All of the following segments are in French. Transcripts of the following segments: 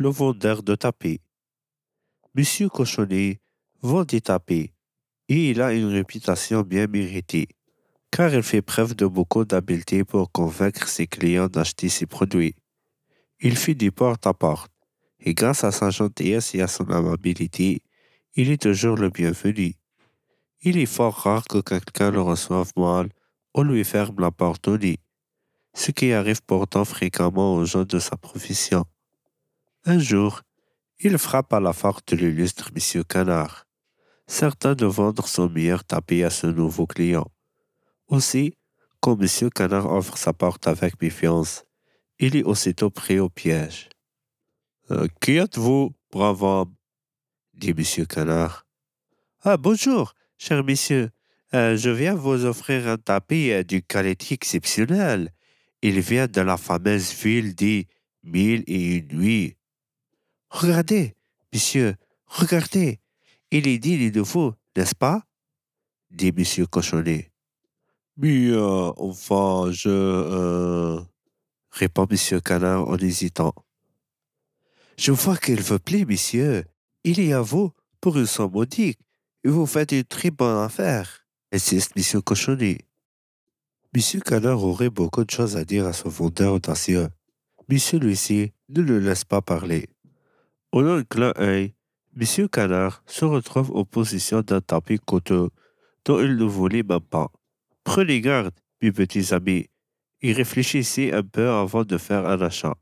le vendeur de tapis. Monsieur Cochonnet vend des tapis et il a une réputation bien méritée, car il fait preuve de beaucoup d'habileté pour convaincre ses clients d'acheter ses produits. Il fait du porte-à-porte, et grâce à sa gentillesse et à son amabilité, il est toujours le bienvenu. Il est fort rare que quelqu'un le reçoive mal ou lui ferme la porte au nez, ce qui arrive pourtant fréquemment aux gens de sa profession. Un jour, il frappe à la porte de l'illustre Monsieur Canard, certain de vendre son meilleur tapis à ce nouveau client. Aussi, quand Monsieur Canard offre sa porte avec méfiance, il est aussitôt pris au piège. Euh, qui êtes-vous, brave homme? dit Monsieur Canard. Ah, bonjour, cher monsieur. Euh, je viens vous offrir un tapis euh, d'une qualité exceptionnelle. Il vient de la fameuse ville dit Mille et une nuits. Regardez, monsieur, regardez. Il est digne de vous, n'est-ce pas? Dit Monsieur Cochonnet. Mais euh, enfin, je... euh, répond Monsieur Canard en hésitant. Je vois qu'il vous plaît, monsieur. Il est à vous pour une somme modique et vous faites une très bonne affaire, insiste Monsieur Cochonnet. Monsieur Canard aurait beaucoup de choses à dire à son vendeur audacieux. Mais celui-ci ne le laisse pas parler. Au long clin d'œil, Monsieur Canard se retrouve en position d'un tapis coûteux dont il ne voulait même pas. Prenez garde, mes petits amis, et réfléchissez un peu avant de faire un achat.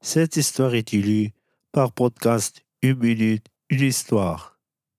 Cette histoire est lue par podcast Une minute, une histoire.